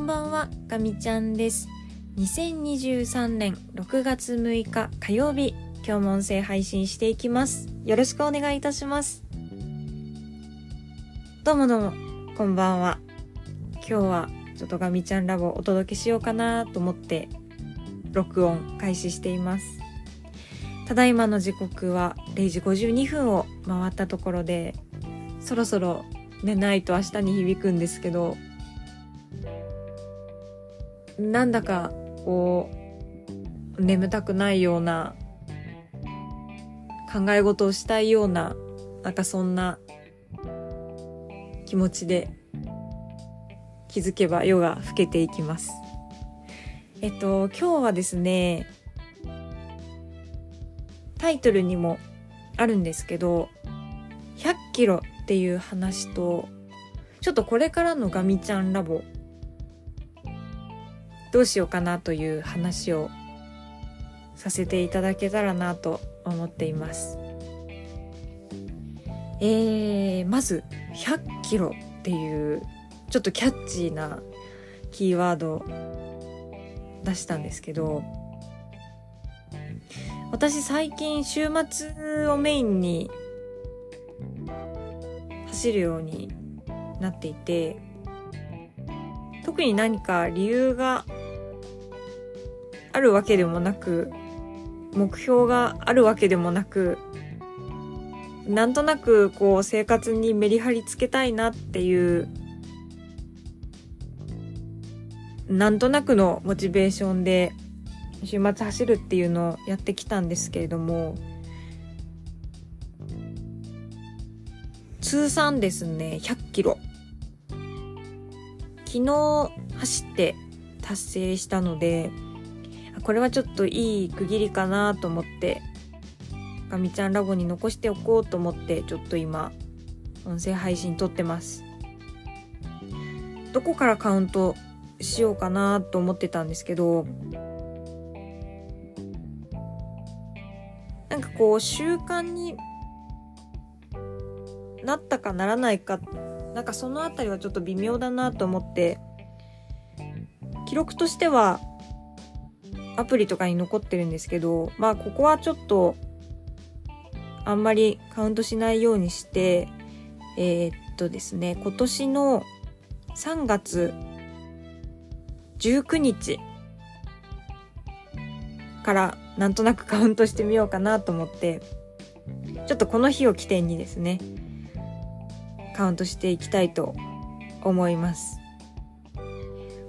んばんは、ガミちゃんです。2023年6月6日火曜日、今日も音声配信していきます。よろしくお願いいたします。どうもどうも、こんばんは。今日はちょっとガミちゃんラボをお届けしようかなと思って、録音開始しています。ただいまの時刻は0時52分を回ったところで、そろそろ寝ないと明日に響くんですけど、なんだかこう眠たくないような考え事をしたいようななんかそんな気持ちで気づけば夜が更けていきます。えっと今日はですねタイトルにもあるんですけど100キロっていう話とちょっとこれからのガミちゃんラボどうしようかなという話をさせていただけたらなと思っています。えー、まず100キロっていうちょっとキャッチーなキーワード出したんですけど私最近週末をメインに走るようになっていて特に何か理由があるわけでもなく目標があるわけでもなくなんとなくこう生活にメリハリつけたいなっていうなんとなくのモチベーションで週末走るっていうのをやってきたんですけれども通算ですね100キロ。昨日走って達成したのでこれはちょっといい区切りかなと思ってガミちゃんラボに残しておこうと思ってちょっと今音声配信撮ってます。どこからカウントしようかなと思ってたんですけどなんかこう習慣になったかならないかなんかそのあたりはちょっと微妙だなと思って記録としてはアプリとかに残ってるんですけどまあここはちょっとあんまりカウントしないようにしてえー、っとですね今年の3月19日からなんとなくカウントしてみようかなと思ってちょっとこの日を起点にですねカウントしていきたいと思います。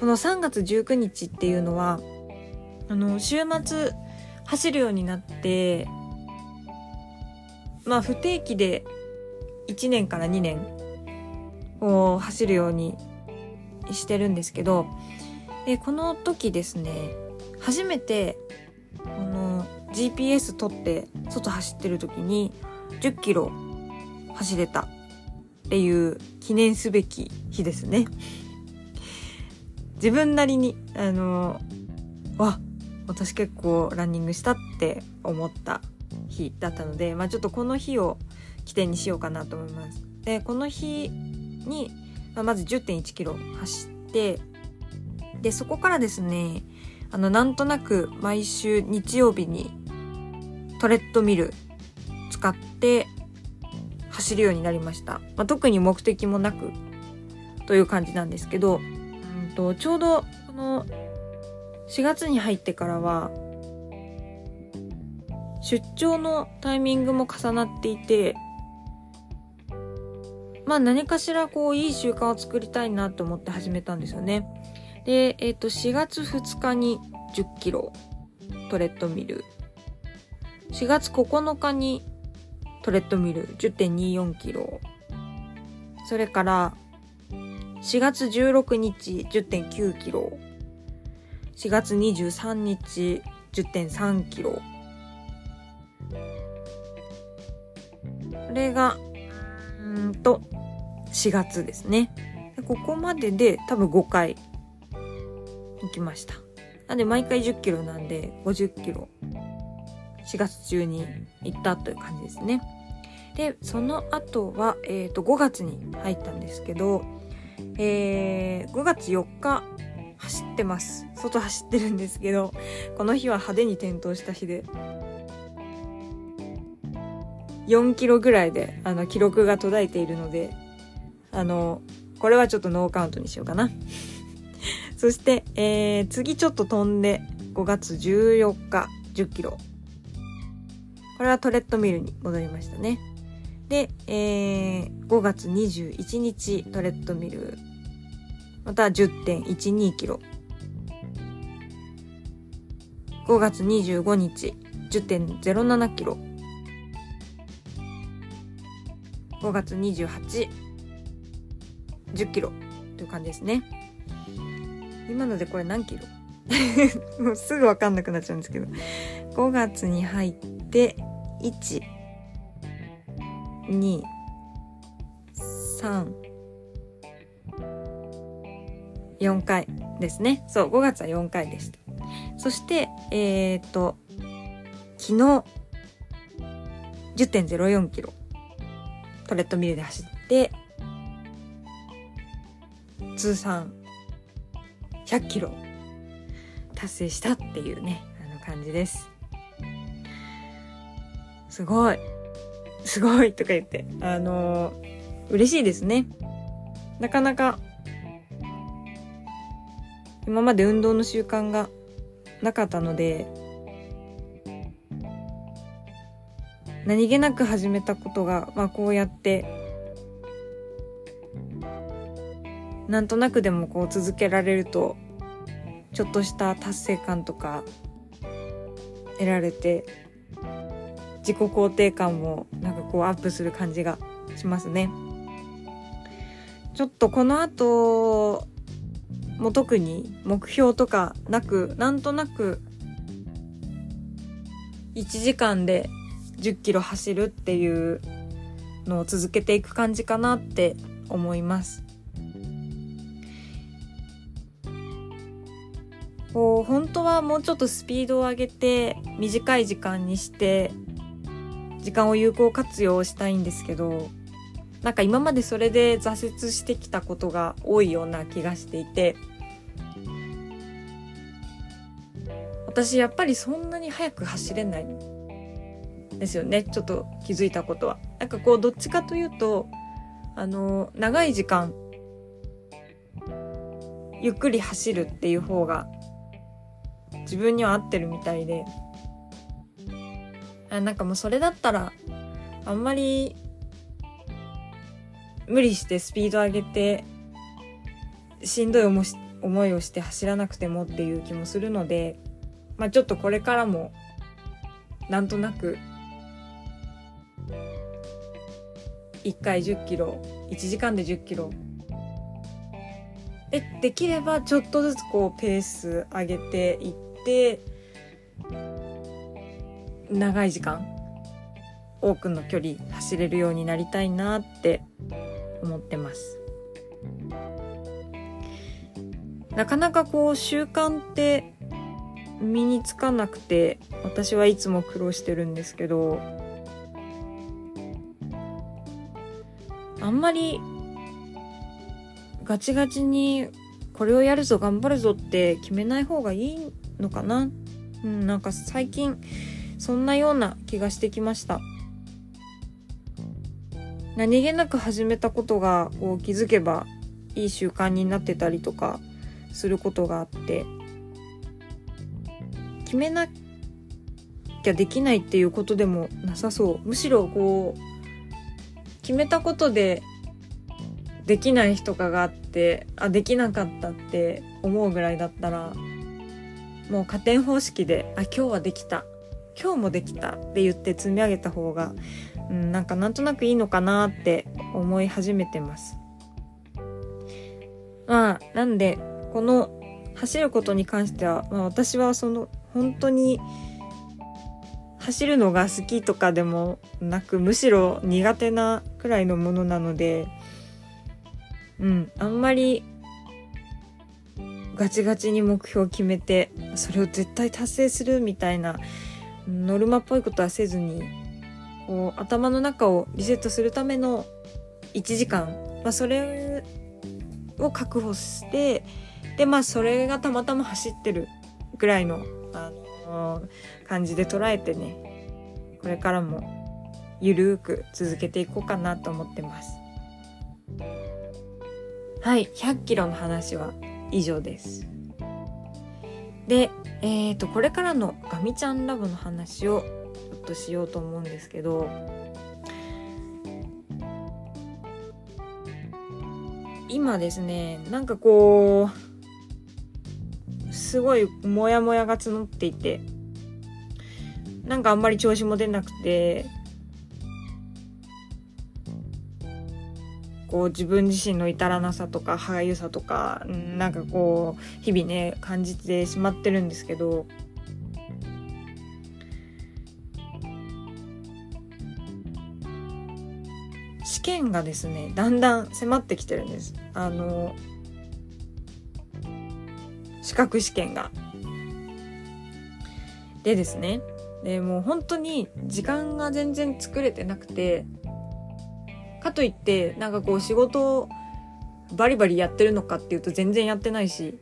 この3月19日っていうのはあの週末走るようになってまあ不定期で1年から2年を走るようにしてるんですけどでこの時ですね初めてこの GPS 取って外走ってる時に10キロ走れたっていう記念すべき日ですね。自分なりにあのわ私結構ランニングしたって思った日だったので、まあ、ちょっとこの日を起点にしようかなと思います。でこの日に、まあ、まず1 1 1キロ走ってでそこからですねあのなんとなく毎週日曜日にトレッドミル使って走るようになりました、まあ、特に目的もなくという感じなんですけど、うんとちょうどこの4月に入ってからは出張のタイミングも重なっていてまあ何かしらこういい習慣を作りたいなと思って始めたんですよね。で、えっ、と4月2日に10キロトレッドミル。4月9日にトレッドミル。10.24キロ。それから4月16日10.9キロ。4月23日10.3キロ。これがうんと4月ですね。でここまでで多分5回行きました。なんで毎回10キロなんで50キロ4月中に行ったという感じですね。でその後は、えー、と5月に入ったんですけど、えー5月4日走ってます。外走ってるんですけどこの日は派手に転倒した日で。4キロぐらいであの記録が途絶えているのであのこれはちょっとノーカウントにしようかな。そして、えー、次ちょっと飛んで5月14日10キロ。これはトレッドミルに戻りましたね。で、えー、5月21日トレッドミルまた10.12キロ。5月25日10.07キロ。5月28 10キロ。という感じですね。今のでこれ何キロ？もうすぐ分かんなくなっちゃうんですけど。5月に入って1 2 3 4回ですね。そう5月は4回でした。そしてえっ、と昨日10.04キロ。トレッドミルで走って通算100キロ達成したっていうねあの感じです。すごい。すごいとか言ってあのー、嬉しいですね。なかなか今まで運動の習慣がなかったので何気なく始めたことが、まあ、こうやってなんとなくでもこう続けられるとちょっとした達成感とか得られて自己肯定感もなんかこうアップする感じがしますね。ちょっとこの後もう特に目標とかなくなんとなく1時間で10キロ走るっていうのを続けていく感じかなって思います。こう本当はもうちょっとスピードを上げて短い時間にして時間を有効活用したいんですけどなんか今までそれで挫折してきたことが多いような気がしていて私やっぱりそんなに速く走れないですよねちょっと気づいたことは。なんかこうどっちかというとあの長い時間ゆっくり走るっていう方が自分には合ってるみたいであなんかもうそれだったらあんまり無理してスピード上げてしんどい思いをして走らなくてもっていう気もするので、まあ、ちょっとこれからもなんとなく1回10キロ1時間で10キロ。でできればちょっとずつこうペース上げていって長い時間多くの距離走れるようになりたいなって思ってます。なかなかこう習慣って身につかなくて私はいつも苦労してるんですけどあんまりガチガチにこれをやるぞ頑張るぞって決めない方がいいのかな?うんなんか最近そんなような気がしてきました。何気なく始めたことがこう気づけばいい習慣になってたりとかすることがあって。決めなきゃできないっていうことでもなさそうむしろこう決めたことでできない日とかがあってあできなかったって思うぐらいだったらもう加点方式であ今日はできた今日もできたって言って積み上げた方が、うん、なんかなんとなくいいのかなって思い始めてます。まあなんでこの走ることに関しては、まあ、私はその本当に走るのが好きとかでもなくむしろ苦手なくらいのものなのでうんあんまりガチガチに目標を決めてそれを絶対達成するみたいなノルマっぽいことはせずにこう頭の中をリセットするための1時間、まあ、それを確保してでまあそれがたまたま走ってるぐらいのあの感じで捉えてねこれからもゆるーく続けていこうかなと思ってます。はい100キロの話は以上です。でえっ、ー、とこれからのガミちゃんラボの話をちょっとしようと思うんですけど今ですねなんかこうすごいモヤモヤが募っていてなんかあんまり調子も出なくてこう自分自身の至らなさとか歯がゆさとかなんかこう日々ね感じてしまってるんですけど試験がですねだんだん迫ってきてるんです。あの資格試験が。でですね。でもう本当に時間が全然作れてなくてかといってなんかこう仕事をバリバリやってるのかっていうと全然やってないし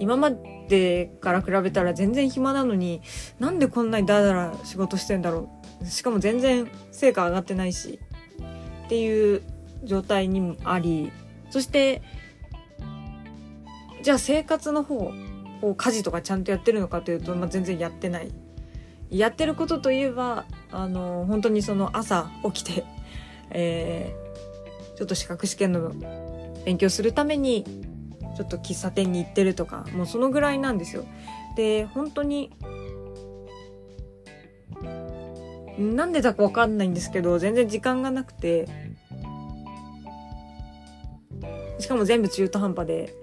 今までから比べたら全然暇なのになんでこんなにダラダラ仕事してんだろう。しかも全然成果上がってないしっていう状態にもありそしてじゃあ生活の方を家事とかちゃんとやってるのかというと、まあ、全然やってないやってることといえばあの本当にその朝起きて えー、ちょっと資格試験の勉強するためにちょっと喫茶店に行ってるとかもうそのぐらいなんですよ。で本当になんでだかわかんないんですけど全然時間がなくてしかも全部中途半端で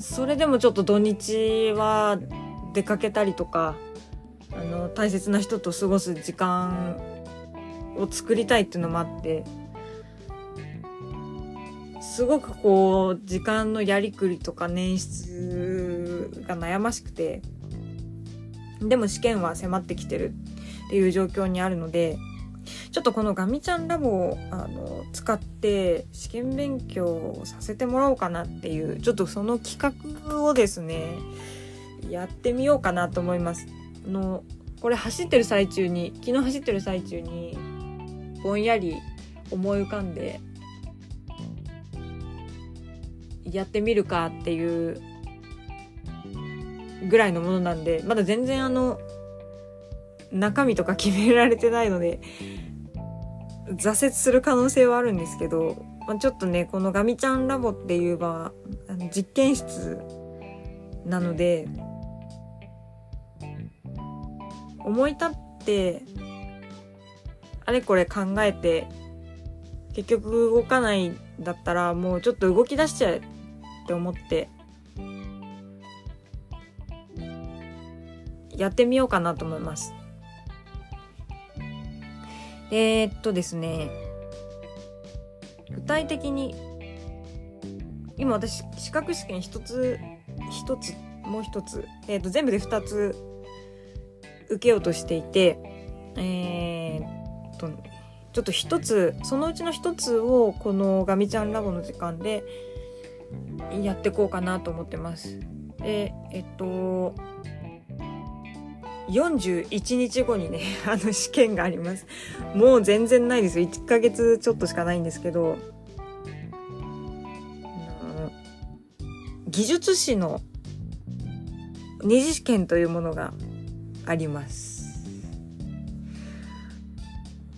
それでもちょっと土日は出かけたりとかあの大切な人と過ごす時間を作りたいっていうのもあってすごくこう時間のやりくりとか捻出が悩ましくてでも試験は迫ってきてるっていう状況にあるのでちょっとこのガミちゃんラボをあの使って試験勉強をさせてもらおうかなっていうちょっとその企画をですねやってみようかなと思います。のこれ走ってる最中に昨日走ってる最中にぼんやり思い浮かんでやってみるかっていうぐらいのものなんでまだ全然あの中身とか決められてないので挫折する可能性はあるんですけど、まあ、ちょっとねこのガミちゃんラボっていう場は実験室なので思い立ってあれこれ考えて結局動かないんだったらもうちょっと動き出しちゃえって思ってやってみようかなと思います。えー、っとですね具体的に今私資格試験一つ一つもう一つ、えー、っと全部で二つ受けようとしていてえー、とちょっと一つそのうちの一つをこのガミちゃんラボの時間でやっていこうかなと思ってます。でえっと41日後にね あの試験があります。もう全然ないですよ1ヶ月ちょっとしかないんですけど技術士の二次試験というものがあります。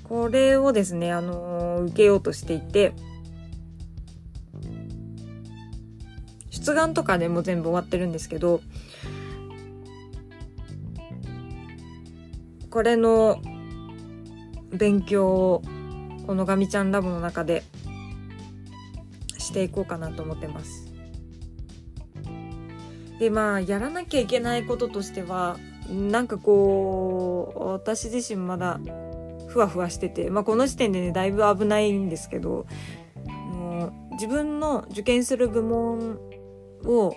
これをですね、あの、受けようとしていて、出願とかでも全部終わってるんですけど、これの勉強をこのガミちゃんラボの中でしていこうかなと思ってます。でまあやらなきゃいけないこととしてはなんかこう私自身まだふわふわしてて、まあ、この時点でねだいぶ危ないんですけどもう自分の受験する部門を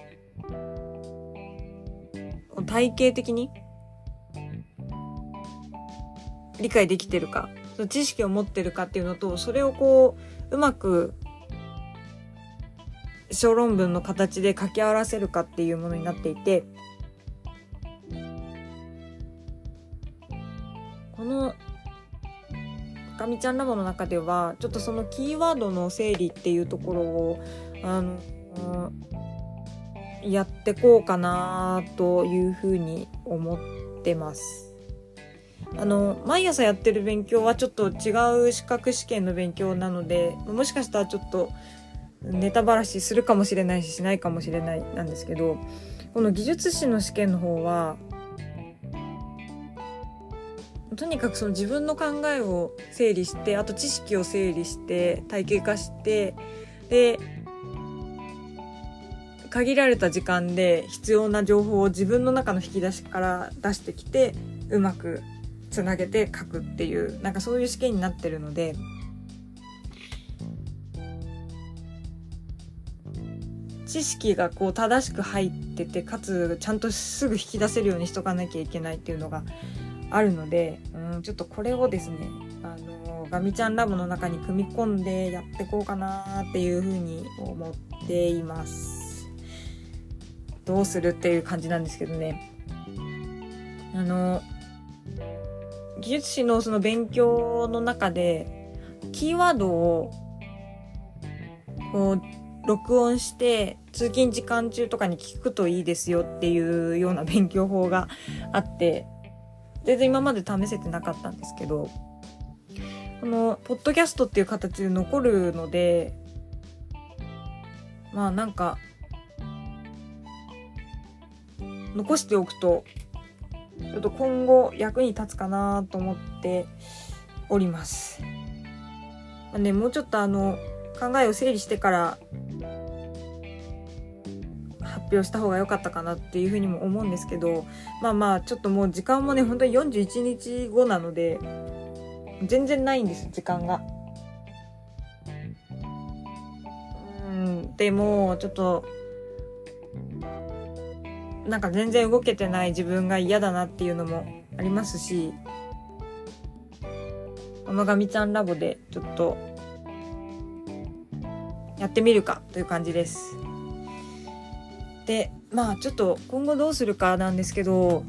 体系的に理解できてるか知識を持ってるかっていうのとそれをこううまく小論文の形で書き合わせるかっていうものになっていてこのかみちゃんラボの中ではちょっとそのキーワードの整理っていうところをあのやってこうかなというふうに思ってます。あの毎朝やってる勉強はちょっと違う資格試験の勉強なのでもしかしたらちょっとネタばらしするかもしれないししないかもしれないなんですけどこの技術士の試験の方はとにかくその自分の考えを整理してあと知識を整理して体系化してで限られた時間で必要な情報を自分の中の引き出しから出してきてうまくつなげて書くっていうなんかそういう試験になってるので知識がこう正しく入っててかつちゃんとすぐ引き出せるようにしとかなきゃいけないっていうのがあるのでうんちょっとこれをですねあのガミちゃんラボの中に組み込んでやってこうかなっていうふうに思っています。どうするっていう感じなんですけどね。あの技術史のその勉強の中でキーワードをこう録音して通勤時間中とかに聞くといいですよっていうような勉強法があって全然今まで試せてなかったんですけどこのポッドキャストっていう形で残るのでまあなんか残しておくとちょっと今後役に立つかなと思っております。まあ、ね、もうちょっとあの考えを整理してから発表した方が良かったかなっていうふうにも思うんですけどまあまあちょっともう時間もね本当に41日後なので全然ないんです時間が。うんでもちょっとなんか全然動けてない自分が嫌だなっていうのもありますしこのガミちゃんラボでちょっとやってみるかという感じです。でまあちょっと今後どうするかなんですけど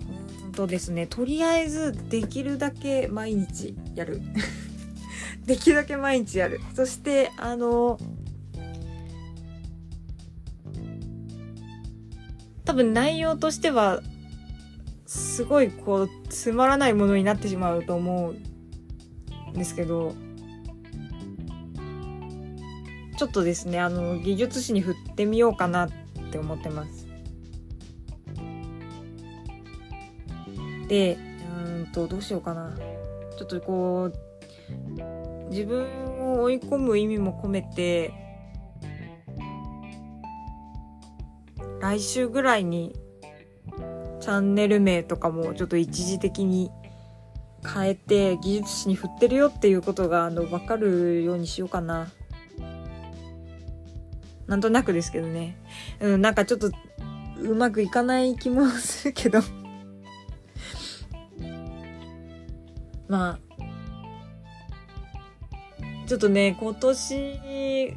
うんとですねとりあえずできるだけ毎日やる できるだけ毎日やるそしてあの多分内容としてはすごいこうつまらないものになってしまうと思うんですけどちょっとですねあの技術史に振ってみようかなって思ってます。でうんとどうしようかなちょっとこう自分を追い込む意味も込めて来週ぐらいにチャンネル名とかもちょっと一時的に変えて技術史に振ってるよっていうことがあの分かるようにしようかな。なんとなくですけどね。うん、なんかちょっとうまくいかない気もするけどまあ、ちょっとね、今年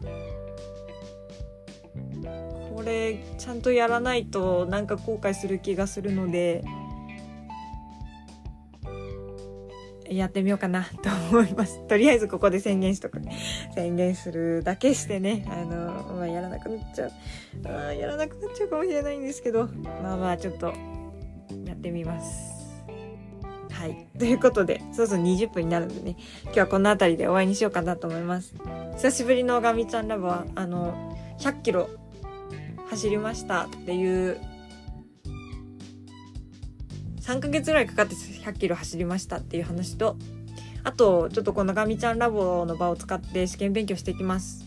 これちゃんとやらないとなんか後悔する気がするのでやってみようかなと思います。とりあえずここで宣言しとく。宣言するだけしてね、あの、まあ、やらなくなっちゃう。あやらなくなっちゃうかもしれないんですけど、まあまあちょっとやってみます。はい。ということで、そろそろ20分になるんでね、今日はこの辺りで終わりにしようかなと思います。久しぶりのガミちゃんラボは、あの、100キロ走りましたっていう。3ヶ月ぐらいかかって100キロ走りましたっていう話とあとちょっとこのガミちゃんラボの場を使って試験勉強していきます、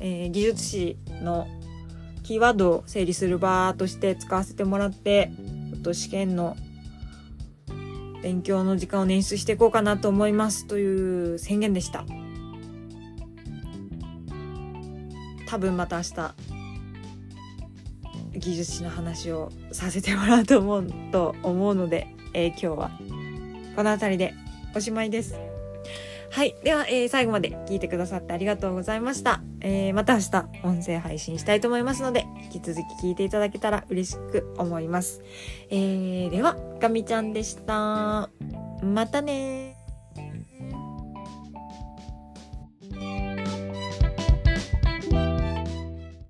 えー、技術士のキーワードを整理する場として使わせてもらってっと試験の勉強の時間を捻出していこうかなと思いますという宣言でした。多分また明日。技術史の話をさせてもらうと思うと思うので、えー、今日はこの辺りでおしまいです。はい。では、えー、最後まで聞いてくださってありがとうございました。えー、また明日、音声配信したいと思いますので、引き続き聞いていただけたら嬉しく思います。えー、では、ガミちゃんでした。またね